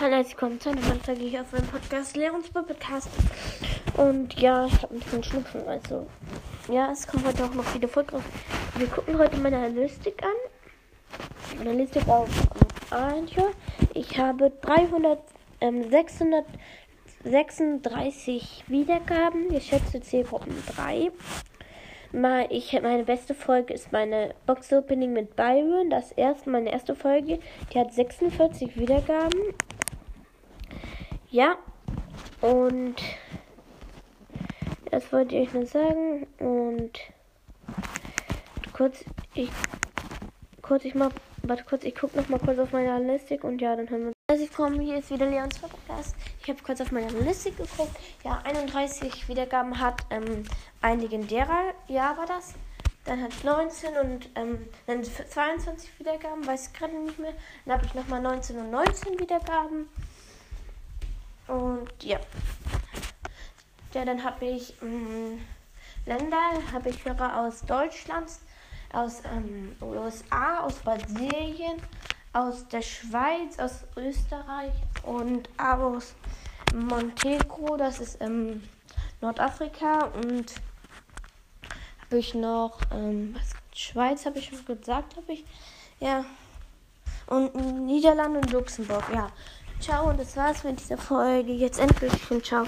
Hallo, herzlich willkommen zu einer neuen Folge hier auf meinem Podcast, Lehrungsball Podcast. Und ja, ich habe ein bisschen Schnupfen, also ja, es kommt heute auch noch viele Folgen raus. Wir gucken heute meine Analytik an. Meine Analytik auf Anchor. Ich habe 300, ähm, 636 Wiedergaben, geschätzte Zielgruppen 3. Mal, ich, meine beste Folge ist meine Box Opening mit Byron. Das erste, meine erste Folge. Die hat 46 Wiedergaben. Ja. Und das wollte ich nur sagen. Und kurz, ich kurz, ich mach, warte kurz, ich gucke noch mal kurz auf meine Analytik und ja, dann hören wir uns. Also ich komme, hier ist wieder Leons Podcast. Ich habe kurz auf meine Analytik geguckt. Ja, 31 Wiedergaben hat ähm, ein legendärer, ja war das. Dann hat 19 und ähm, dann 22 Wiedergaben, weiß ich gerade nicht mehr. Dann habe ich nochmal 19 und 19 Wiedergaben. Ja. Ja, dann habe ich ähm, Länder, habe ich Hörer aus Deutschland, aus ähm, USA, aus Brasilien, aus der Schweiz, aus Österreich und aus Montenegro, das ist ähm, Nordafrika und habe ich noch ähm, Schweiz habe ich schon gesagt, habe ich ja und Niederlande und Luxemburg, ja. Ciao und das war's mit dieser Folge. Jetzt endlich und ciao.